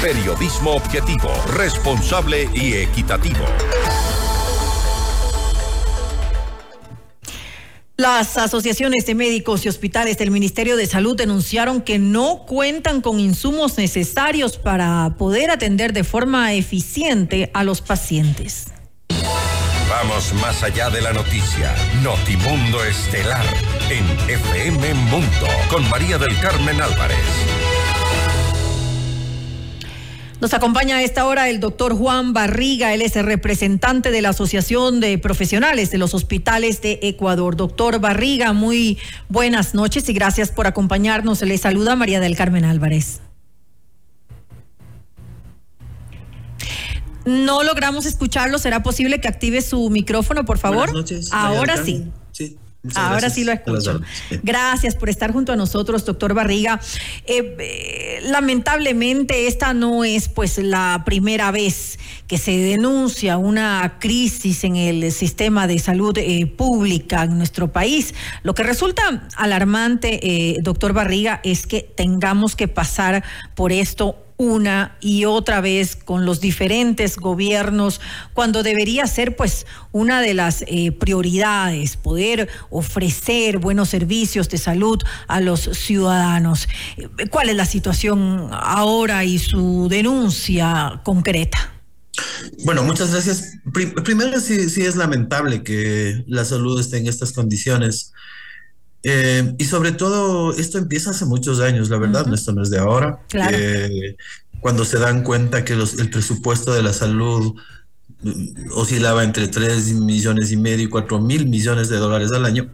Periodismo objetivo, responsable y equitativo. Las asociaciones de médicos y hospitales del Ministerio de Salud denunciaron que no cuentan con insumos necesarios para poder atender de forma eficiente a los pacientes. Vamos más allá de la noticia. Notimundo Estelar en FM Mundo con María del Carmen Álvarez. Nos acompaña a esta hora el doctor Juan Barriga, él es el representante de la Asociación de Profesionales de los Hospitales de Ecuador. Doctor Barriga, muy buenas noches y gracias por acompañarnos. Le saluda María del Carmen Álvarez. No logramos escucharlo. ¿Será posible que active su micrófono, por favor? Buenas noches. Ahora sí. Sí. Ahora sí lo escucho. Gracias por estar junto a nosotros, doctor Barriga. Eh, eh, lamentablemente esta no es pues la primera vez que se denuncia una crisis en el sistema de salud eh, pública en nuestro país. Lo que resulta alarmante, doctor Barriga, es que tengamos que pasar por esto una y otra vez con los diferentes gobiernos, cuando debería ser pues una de las eh, prioridades, poder ofrecer buenos servicios de salud a los ciudadanos. ¿Cuál es la situación ahora y su denuncia concreta? Bueno, muchas gracias. Primero, sí, sí es lamentable que la salud esté en estas condiciones. Eh, y sobre todo, esto empieza hace muchos años, la verdad, esto no es de ahora. Eh, cuando se dan cuenta que el presupuesto de la salud mm, oscilaba entre 3 millones y medio y 4 mil millones de dólares al año,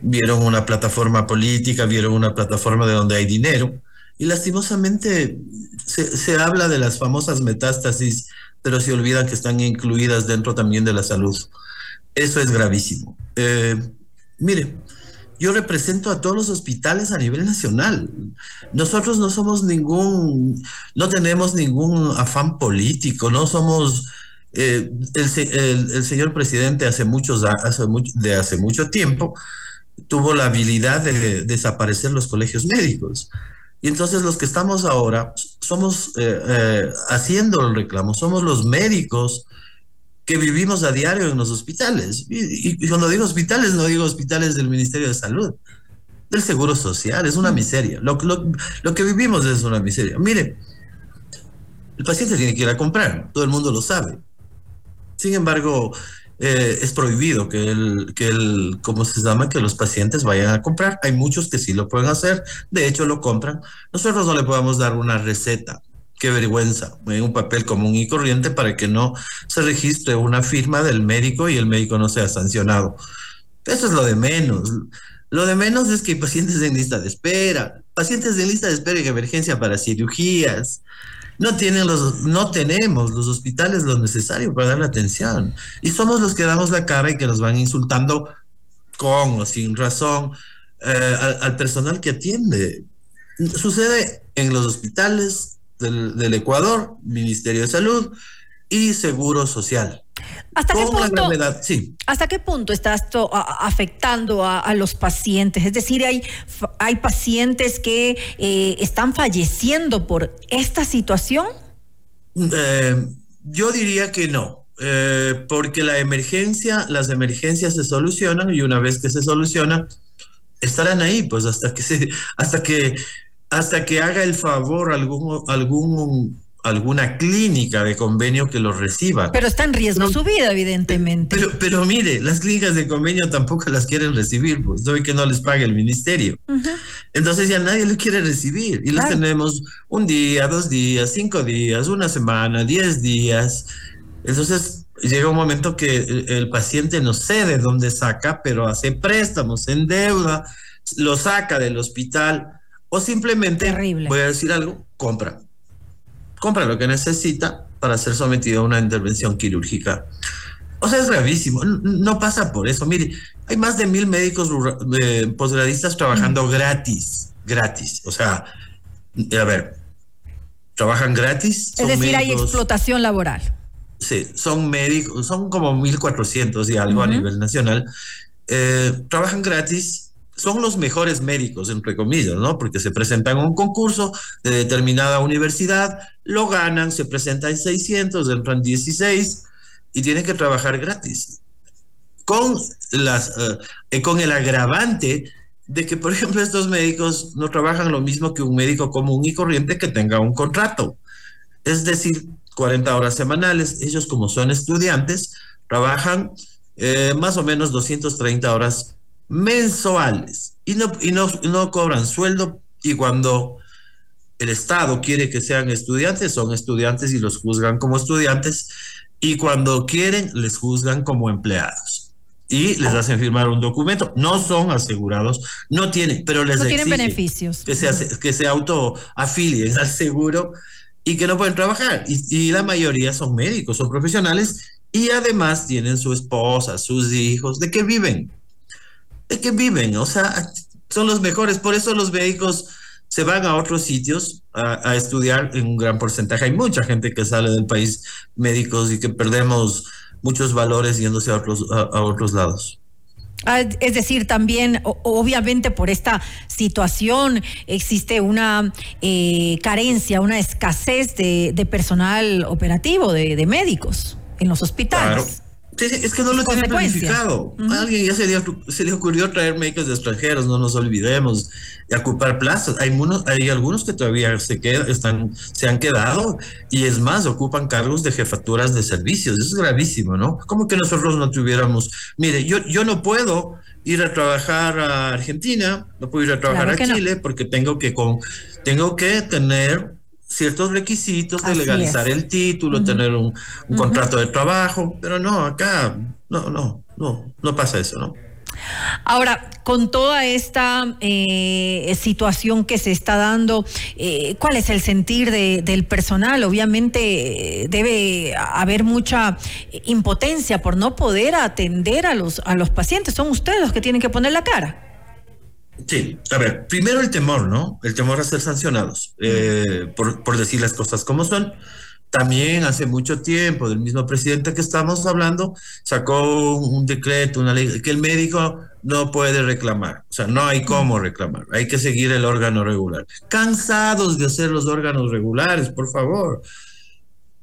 vieron una plataforma política, vieron una plataforma de donde hay dinero, y lastimosamente se, se habla de las famosas metástasis, pero se olvida que están incluidas dentro también de la salud. Eso es gravísimo. Eh, mire, yo represento a todos los hospitales a nivel nacional. Nosotros no somos ningún, no tenemos ningún afán político, no somos... Eh, el, señor presidente hace muchos hace de hace mucho tiempo tuvo la habilidad de desaparecer los colegios médicos. Y entonces los que estamos ahora somos eh, eh, haciendo el reclamo, somos los médicos que vivimos a diario en los hospitales. Y, cuando digo hospitales, no digo hospitales del Ministerio de Salud, del Seguro Social, es una mm. miseria. Lo, lo, que vivimos es una miseria. Mire, el paciente tiene que ir a comprar, todo el mundo lo sabe. Sin embargo, eh, es prohibido que el, que el, ¿cómo se llama? Que los pacientes vayan a comprar. Hay muchos que sí lo pueden hacer, de hecho lo compran. Nosotros no le podemos dar una receta qué vergüenza, en un papel común y corriente para que no se registre una firma del médico y el médico no sea sancionado. Eso es lo de menos. Lo de menos es que hay pacientes en lista de espera, pacientes en lista de espera en emergencia para cirugías. No, tienen los, no tenemos los hospitales lo necesario para dar la atención. Y somos los que damos la cara y que nos van insultando con o sin razón eh, al personal que atiende. Sucede en los hospitales, del, Ecuador, Ministerio de Salud y Seguro Social. ¿Hasta qué, punto, sí. ¿Hasta qué punto está esto afectando a, los pacientes? Es decir, hay, hay pacientes que eh, están falleciendo por esta situación. Eh, yo diría que no, eh, porque la emergencia, las emergencias se solucionan y una vez que se solucionan, estarán ahí, pues hasta que se, hasta que hasta que haga el favor algún, algún, alguna clínica de convenio que lo reciba. Pero está en riesgo su vida, evidentemente. Pero, pero mire, las clínicas de convenio tampoco las quieren recibir, pues doy que no les pague el ministerio. Entonces ya nadie lo quiere recibir y los tenemos un día, dos días, cinco días, una semana, diez días. Entonces llega un momento que el, el paciente no sé de dónde saca, pero hace préstamos en deuda, lo saca del hospital o simplemente, voy a decir algo, compra. Compra lo que necesita para ser sometido a una intervención quirúrgica. O sea, es gravísimo. No pasa por eso. Mire, hay más de mil médicos eh, posgradistas trabajando mm. gratis. Gratis. O sea, a ver, trabajan gratis. Es decir, hay explotación laboral. Sí, son médicos, son como 1.400 y algo a nivel nacional. Eh, trabajan gratis son los mejores médicos, entre comillas, ¿no? Porque se presentan a un concurso de determinada universidad, lo ganan, se presentan 600, entran 16 y tienen que trabajar gratis. Con, las, eh, con el agravante de que, por ejemplo, estos médicos no trabajan lo mismo que un médico común y corriente que tenga un contrato. Es decir, 40 horas semanales. Ellos, como son estudiantes, trabajan eh, más o menos 230 horas mensuales y no, y no, no cobran sueldo y cuando el Estado quiere que sean estudiantes, son estudiantes y los juzgan como estudiantes y cuando quieren les juzgan como empleados y les hacen firmar un documento. No son asegurados, no tienen, pero les no tienen beneficios. Que se, que se autoafilien al seguro y que no pueden trabajar. Y, y, la mayoría son médicos, son profesionales y además tienen su esposa, sus hijos. ¿De qué viven? ¿De qué viven? O sea, son los mejores. Por eso los médicos se van a otros sitios a, estudiar en un gran porcentaje. Hay mucha gente que sale del país médicos y que perdemos muchos valores yéndose a otros, a, otros lados. Ah, es decir, también, obviamente, por esta situación existe una eh, carencia, una escasez de, personal operativo, de, médicos en los hospitales es que no lo tiene planificado. Alguien ya se le, se le, ocurrió traer médicos de extranjeros, no nos olvidemos, y ocupar plazas. Hay, hay algunos que todavía se, quedan, están, se han quedado y es más, ocupan cargos de jefaturas de servicios. Eso es gravísimo, ¿no? Como que nosotros no tuviéramos, mire, yo, yo no puedo ir a trabajar a Argentina, no puedo ir a trabajar a Chile porque tengo que, con, tengo que tener ciertos requisitos de legalizar el título, tener un, contrato de trabajo, pero no, acá no, no, no, no pasa eso, ¿no? Ahora, con toda esta eh, situación que se está dando, eh, ¿cuál es el sentir del personal? Obviamente eh, debe haber mucha impotencia por no poder atender a los, a los pacientes. Son ustedes los que tienen que poner la cara. Sí, a ver, primero el temor, ¿no? El temor a ser sancionados, eh, por, por, decir las cosas como son. También hace mucho tiempo, del mismo presidente que estamos hablando, sacó un decreto, una ley, que el médico no puede reclamar, o sea, no hay cómo reclamar, hay que seguir el órgano regular. Cansados de hacer los órganos regulares, por favor.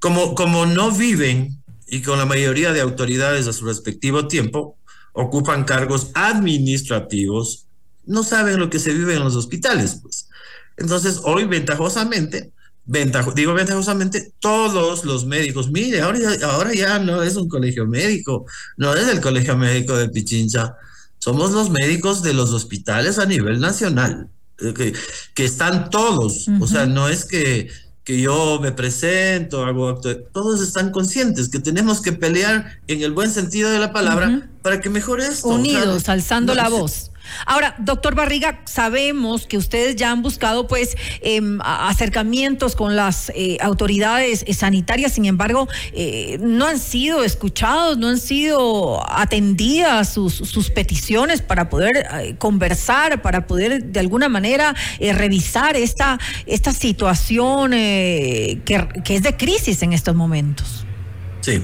Como, como no viven y con la mayoría de autoridades a su respectivo tiempo, ocupan cargos administrativos no saben lo que se vive en los hospitales, pues. Entonces, hoy ventajosamente, digo ventajosamente, todos los médicos, mire, ahora ya, ahora ya no es un colegio médico, no es el colegio médico de Pichincha, somos los médicos de los hospitales a nivel nacional, eh, que, que están todos, o sea, no es que, que yo me presento, hago todos están conscientes que tenemos que pelear en el buen sentido de la palabra para que mejore esto. Unidos, alzando la voz. Ahora, doctor Barriga, sabemos que ustedes ya han buscado pues em, acercamientos con las eh, autoridades eh, sanitarias, sin embargo, eh, no han sido escuchados, no han sido atendidas sus, peticiones para poder conversar, para poder de alguna manera revisar esta, esta situación que, que es de crisis en estos momentos. Sí.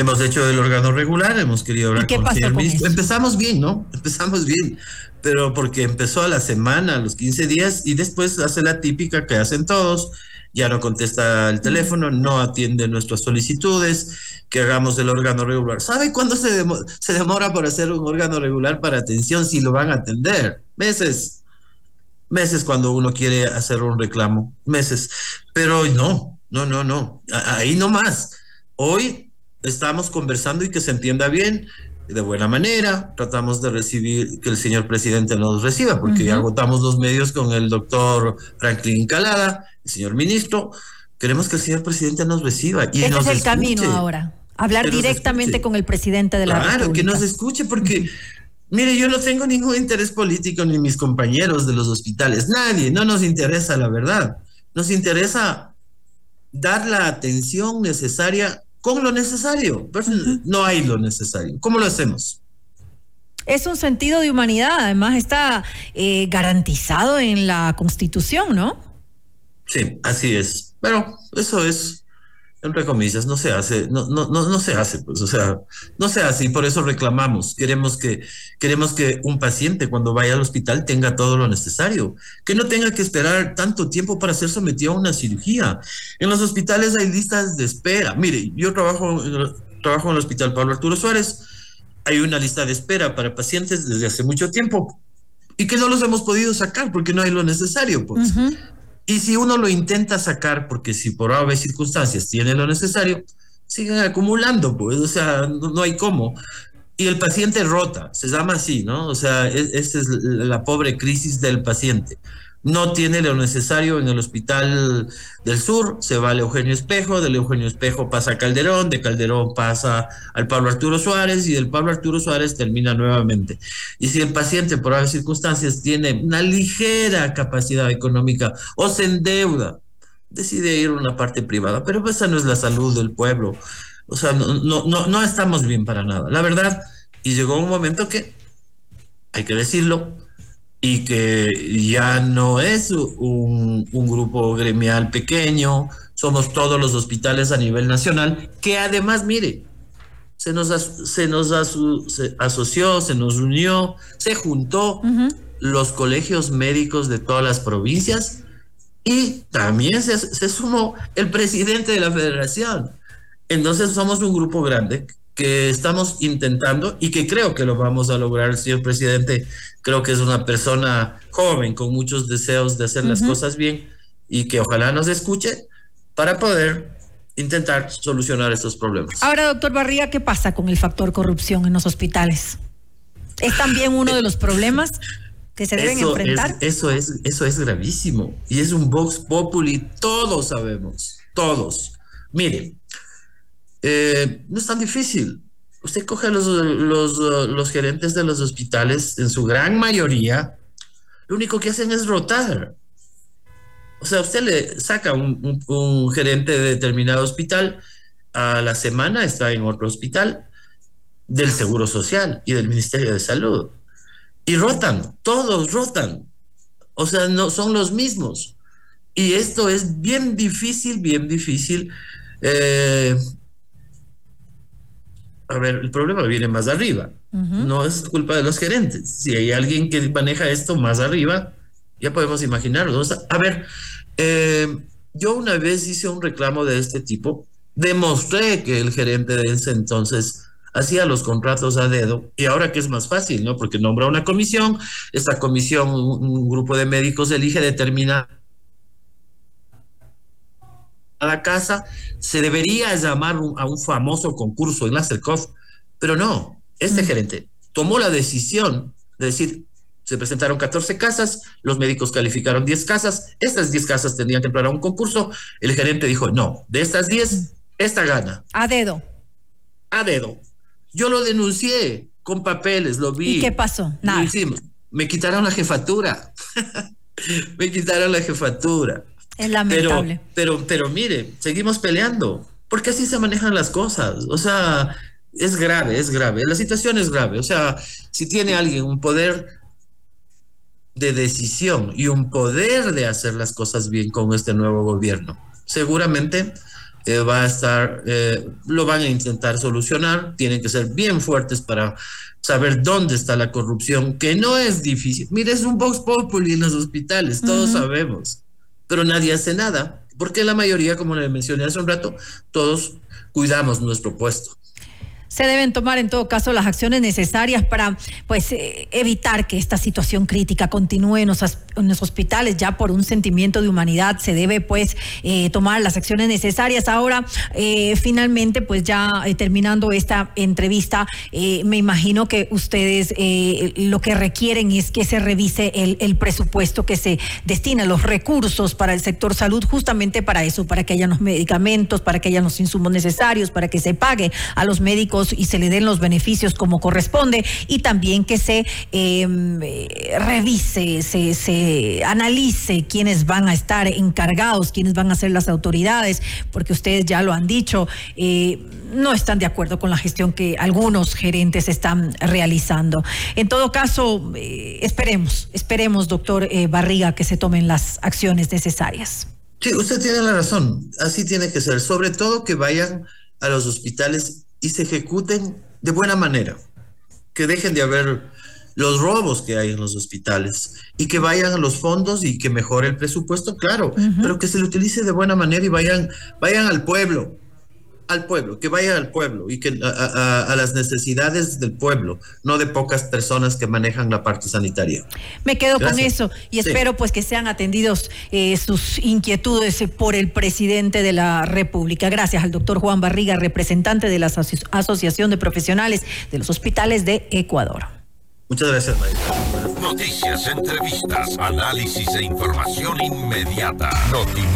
Hemos hecho el órgano regular, hemos querido hablar con el señor ministro. Empezamos bien, ¿no? Empezamos bien, pero porque empezó a la semana, a los 15 días, y después hace la típica que hacen todos, ya no contesta el teléfono, no atiende nuestras solicitudes, que hagamos el órgano regular. ¿Sabe cuándo se, demora, se demora hacer un órgano regular para atención si lo van a atender? Meses. Meses cuando uno quiere hacer un reclamo. Meses. Pero no, no, no, no. Ahí no más. Hoy estamos conversando y que se entienda bien, de buena manera, tratamos de recibir, que el señor presidente nos reciba, porque ya agotamos los medios con el doctor Franklin Calada, el señor ministro, queremos que el señor presidente nos reciba. Y Ese es el camino ahora, hablar directamente con el presidente de la República. Claro, que nos escuche, porque... Mire, yo no tengo ningún interés político ni mis compañeros de los hospitales, nadie, no nos interesa la verdad. Nos interesa dar la atención necesaria con lo necesario. No hay lo necesario. ¿Cómo lo hacemos? Es un sentido de humanidad, además está eh, garantizado en la Constitución, ¿no? Sí, así es. Pero eso es entre comillas, no se hace, no, no, no, no se hace, pues, o sea, no se hace y por eso reclamamos. Queremos que, queremos que un paciente cuando vaya al hospital tenga todo lo necesario, que no tenga que esperar tanto tiempo para ser sometido a una cirugía. En los hospitales hay listas de espera. Mire, yo trabajo, trabajo en el Hospital Pablo Arturo Suárez, hay una lista de espera para pacientes desde hace mucho tiempo y que no los hemos podido sacar porque no hay lo necesario, pues. Y si uno lo intenta sacar, porque si por haber circunstancias tiene lo necesario, siguen acumulando, pues, o sea, no, hay cómo. Y el paciente rota, se llama así, ¿no? O sea, esa es la pobre crisis del paciente no tiene lo necesario en el hospital del sur, se va al Eugenio Espejo, del Eugenio Espejo pasa a Calderón, de Calderón pasa al Pablo Arturo Suárez y del Pablo Arturo Suárez termina nuevamente. Y si el paciente por varias circunstancias tiene una ligera capacidad económica o se endeuda, decide ir a una parte privada, pero esa no es la salud del pueblo. O sea, no, no, no, no estamos bien para nada. La verdad, y llegó un momento que, hay que decirlo, y que ya no es un, grupo gremial pequeño, somos todos los hospitales a nivel nacional, que además, mire, se nos, se nos asoció, se nos unió, se juntó los colegios médicos de todas las provincias y también se, se sumó el presidente de la federación. Entonces somos un grupo grande que estamos intentando y que creo que lo vamos a lograr, señor presidente. Creo que es una persona joven con muchos deseos de hacer las cosas bien y que ojalá nos escuche para poder intentar solucionar estos problemas. Ahora, doctor Barría, ¿qué pasa con el factor corrupción en los hospitales? ¿Es también uno de los problemas que se deben enfrentar? eso, es, eso es gravísimo y es un Vox Populi, todos sabemos, todos. Miren, eh, no es tan difícil. Usted coge a los, los, gerentes de los hospitales, en su gran mayoría, lo único que hacen es rotar. O sea, usted le saca un, un, gerente de determinado hospital, a la semana está en otro hospital del Seguro Social y del Ministerio de Salud. Y rotan, todos rotan. O sea, no son los mismos. Y esto es bien difícil, bien difícil. Eh, a ver, el problema viene más arriba. No es culpa de los gerentes. Si hay alguien que maneja esto más arriba, ya podemos imaginarlo. a ver, eh, yo una vez hice un reclamo de este tipo, demostré que el gerente de ese entonces hacía los contratos a dedo y ahora que es más fácil, ¿no? Porque nombra una comisión, esta comisión, un, grupo de médicos elige, determina a la casa, se debería llamar a un famoso concurso en la CERCOF, pero no, este mm. gerente tomó la decisión de decir, se presentaron 14 casas, los médicos calificaron 10 casas, estas 10 casas tendrían que entrar a un concurso, el gerente dijo, no, de estas 10, mm. esta gana. A dedo. A dedo. Yo lo denuncié con papeles, lo vi. ¿Y qué pasó? Nada. Me quitaron la jefatura. me quitaron la jefatura. Es lamentable. Pero, pero, pero mire, seguimos peleando, porque así se manejan las cosas. O sea, es grave, es grave. La situación es grave. O sea, si tiene alguien un poder de decisión y un poder de hacer las cosas bien con este nuevo gobierno, seguramente eh, va a estar, eh, lo van a intentar solucionar. Tienen que ser bien fuertes para saber dónde está la corrupción, que no es difícil. Mire, es un Vox Populi en los hospitales, todos sabemos pero nadie hace nada, porque la mayoría, como le mencioné hace un rato, todos cuidamos nuestro puesto se deben tomar en todo caso las acciones necesarias para pues eh, evitar que esta situación crítica continúe en los, hospitales. Ya por un sentimiento de humanidad se debe pues eh, tomar las acciones necesarias. Ahora eh, finalmente pues ya terminando esta entrevista me imagino que ustedes lo que requieren es que se revise el, el presupuesto que se destina los recursos para el sector salud justamente para eso para que haya los medicamentos para que haya los insumos necesarios para que se pague a los médicos y se le den los beneficios como corresponde y también que se em, revise, se, se analice quiénes van a estar encargados, quiénes van a ser las autoridades, porque ustedes ya lo han dicho. Eh, no están de acuerdo con la gestión que algunos gerentes están realizando. En todo caso, eh, esperemos, esperemos, doctor eh, Barriga, que se tomen las acciones necesarias. Sí, usted tiene la razón. Así tiene que ser. Sobre todo que vayan a los hospitales y se ejecuten de buena manera. Que dejen de haber los robos que hay en los hospitales y que vayan a los fondos y que mejore el presupuesto, claro, pero que se lo utilice de buena manera y vayan, vayan al pueblo, al pueblo, que vayan al pueblo y que a, las necesidades del pueblo, no de pocas personas que manejan la parte sanitaria. Me quedo con eso y espero pues que sean atendidos eh, sus inquietudes por el presidente de la República. Gracias al doctor Juan Barriga, representante de la Asociación de Profesionales de los Hospitales de Ecuador. Muchas gracias, maestra. Noticias, entrevistas, análisis e información inmediata. Notimundo